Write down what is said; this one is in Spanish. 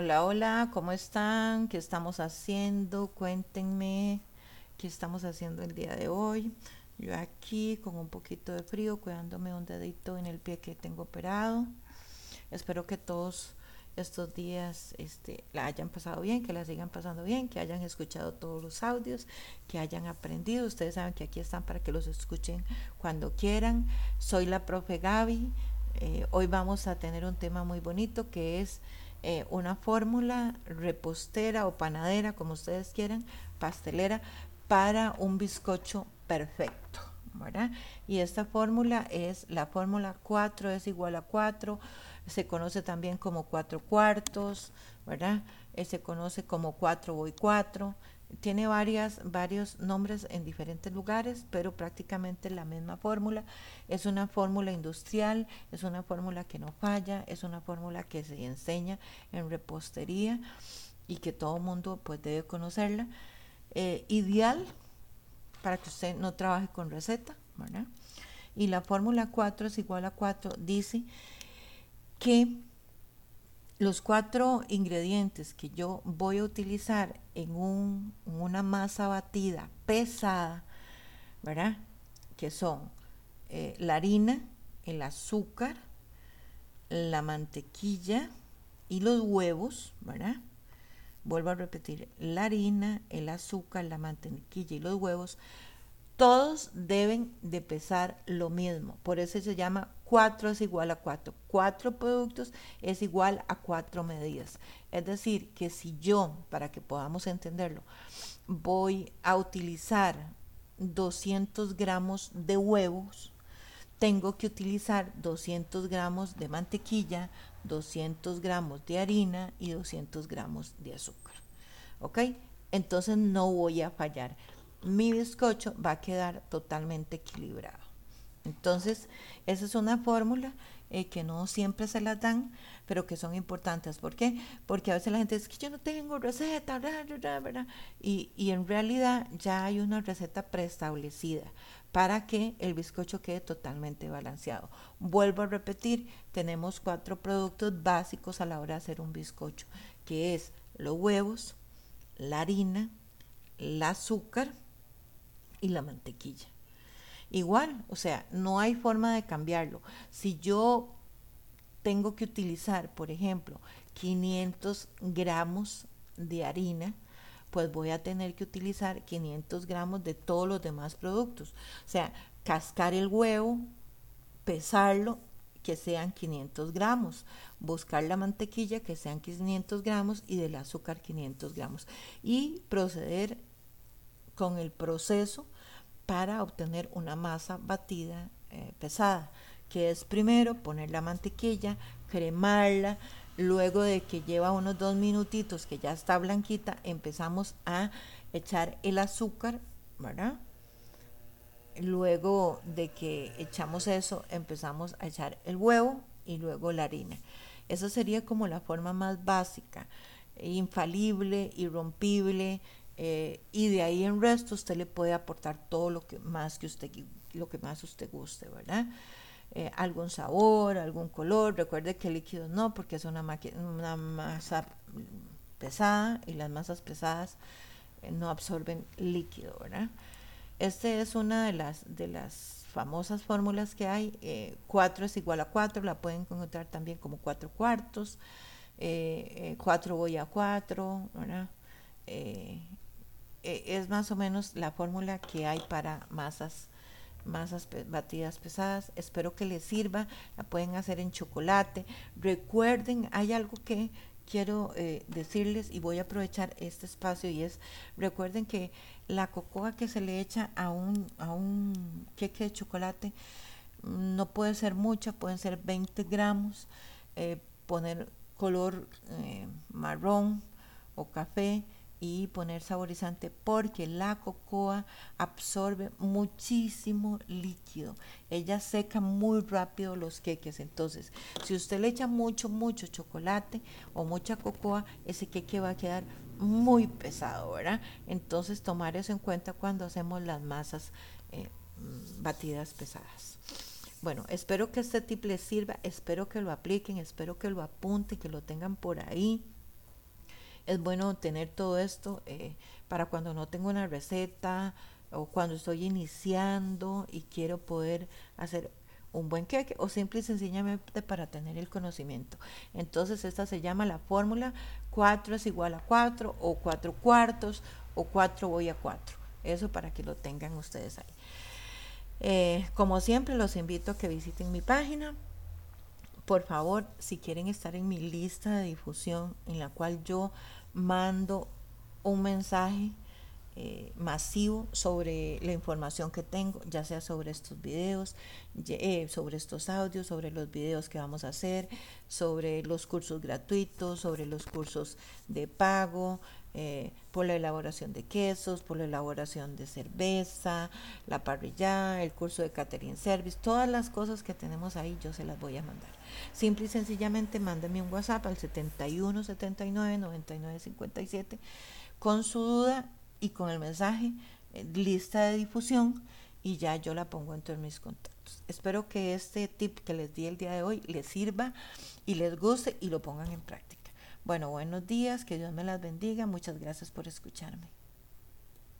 Hola, hola, ¿cómo están? ¿Qué estamos haciendo? Cuéntenme qué estamos haciendo el día de hoy. Yo aquí con un poquito de frío, cuidándome un dedito en el pie que tengo operado. Espero que todos estos días este, la hayan pasado bien, que la sigan pasando bien, que hayan escuchado todos los audios, que hayan aprendido. Ustedes saben que aquí están para que los escuchen cuando quieran. Soy la profe Gaby. Eh, hoy vamos a tener un tema muy bonito que es eh, una fórmula repostera o panadera, como ustedes quieran, pastelera, para un bizcocho perfecto. ¿verdad? Y esta fórmula es la fórmula 4 es igual a 4, se conoce también como 4 cuartos, ¿verdad? Se conoce como 4 voy 4, tiene varias, varios nombres en diferentes lugares, pero prácticamente la misma fórmula. Es una fórmula industrial, es una fórmula que no falla, es una fórmula que se enseña en repostería y que todo mundo pues, debe conocerla. Eh, ideal para que usted no trabaje con receta. Y la fórmula 4 es igual a 4, dice que los cuatro ingredientes que yo voy a utilizar en, una masa batida pesada, ¿verdad? Que son eh, la harina, el azúcar, la mantequilla y los huevos, ¿verdad? Vuelvo a repetir, la harina, el azúcar, la mantequilla y los huevos, todos deben de pesar lo mismo. Por eso se llama 4 es igual a 4. 4 productos es igual a 4 medidas. Es decir, que si yo, para que podamos entenderlo, voy a utilizar 200 gramos de huevos, tengo que utilizar 200 gramos de mantequilla, 200 gramos de harina y 200 gramos de azúcar. ¿Ok? Entonces no voy a fallar. Mi bizcocho va a quedar totalmente equilibrado. Entonces, esa es una fórmula eh, que no siempre se las dan, pero que son importantes. ¿Por qué? Porque a veces la gente dice que yo no tengo receta, ¿verdad? Y, y en realidad ya hay una receta preestablecida para que el bizcocho quede totalmente balanceado. Vuelvo a repetir, tenemos cuatro productos básicos a la hora de hacer un bizcocho, que es los huevos, la harina, el azúcar y la mantequilla. Igual, o sea, no hay forma de cambiarlo. Si yo tengo que utilizar, por ejemplo, 500 gramos de harina, pues voy a tener que utilizar 500 gramos de todos los demás productos. O sea, cascar el huevo, pesarlo, que sean 500 gramos, buscar la mantequilla, que sean 500 gramos, y del azúcar 500 gramos. Y proceder con el proceso para obtener una masa batida eh, pesada, que es primero poner la mantequilla, cremarla, luego de que lleva unos dos minutitos que ya está blanquita, empezamos a echar el azúcar, ¿verdad? Luego de que echamos eso, empezamos a echar el huevo y luego la harina. Esa sería como la forma más básica, infalible, irrompible, eh, y de ahí en resto usted le puede aportar todo lo que más que usted lo que más usted guste, ¿verdad? Eh, algún sabor, algún color. Recuerde que líquido no, porque es una, masa pesada y las masas pesadas eh, no absorben líquido, ¿verdad? Este es una de las de las famosas fórmulas que hay. 4 es igual a 4, la pueden encontrar también como 4 cuartos. 4 voy a 4, ¿verdad? Eh, es más o menos la fórmula que hay para masas masas batidas pesadas. Espero que les sirva. La pueden hacer en chocolate. Recuerden, hay algo que quiero eh, decirles y voy a aprovechar este espacio y es, recuerden que la cocoa que se le echa a un, a un queque de chocolate mm, no puede ser mucha, pueden ser 20 gramos. Eh, poner color marrón o café y poner saborizante porque la cocoa absorbe muchísimo líquido. Ella seca muy rápido los queques. Entonces, si usted le echa mucho, mucho chocolate o mucha cocoa, ese queque va a quedar muy pesado, ¿verdad? Entonces, tomar eso en cuenta cuando hacemos las masas eh, batidas pesadas. Bueno, espero que este tip les sirva, espero que lo apliquen, espero que lo apunten, que lo tengan por ahí es bueno tener todo esto eh, para cuando no tengo una receta o cuando estoy iniciando y quiero poder hacer un buen queque o simple y sencillamente para tener el conocimiento. Entonces esta se llama la fórmula 4 es igual a 4 o 4 cuartos o 4 voy a 4. Eso para que lo tengan ustedes ahí. Eh, como siempre los invito a que visiten mi página. Por favor, si quieren estar en mi lista de difusión en la cual yo mando un mensaje eh, masivo sobre la información que tengo, ya sea sobre estos videos, eh, sobre estos audios, sobre los videos que vamos a hacer, sobre los cursos gratuitos, sobre los cursos de pago, eh, por la elaboración de quesos, por la elaboración de cerveza, la parrilla, el curso de catering service, todas las cosas que tenemos ahí yo se las voy a mandar. Simple y sencillamente mándame un WhatsApp al 71 79 99 57 con su duda y con el mensaje eh, lista de difusión y ya yo la pongo entre mis contactos. Espero que este tip que les di el día de hoy les sirva y les guste y lo pongan en práctica. Bueno, buenos días, que Dios me las bendiga. Muchas gracias por escucharme.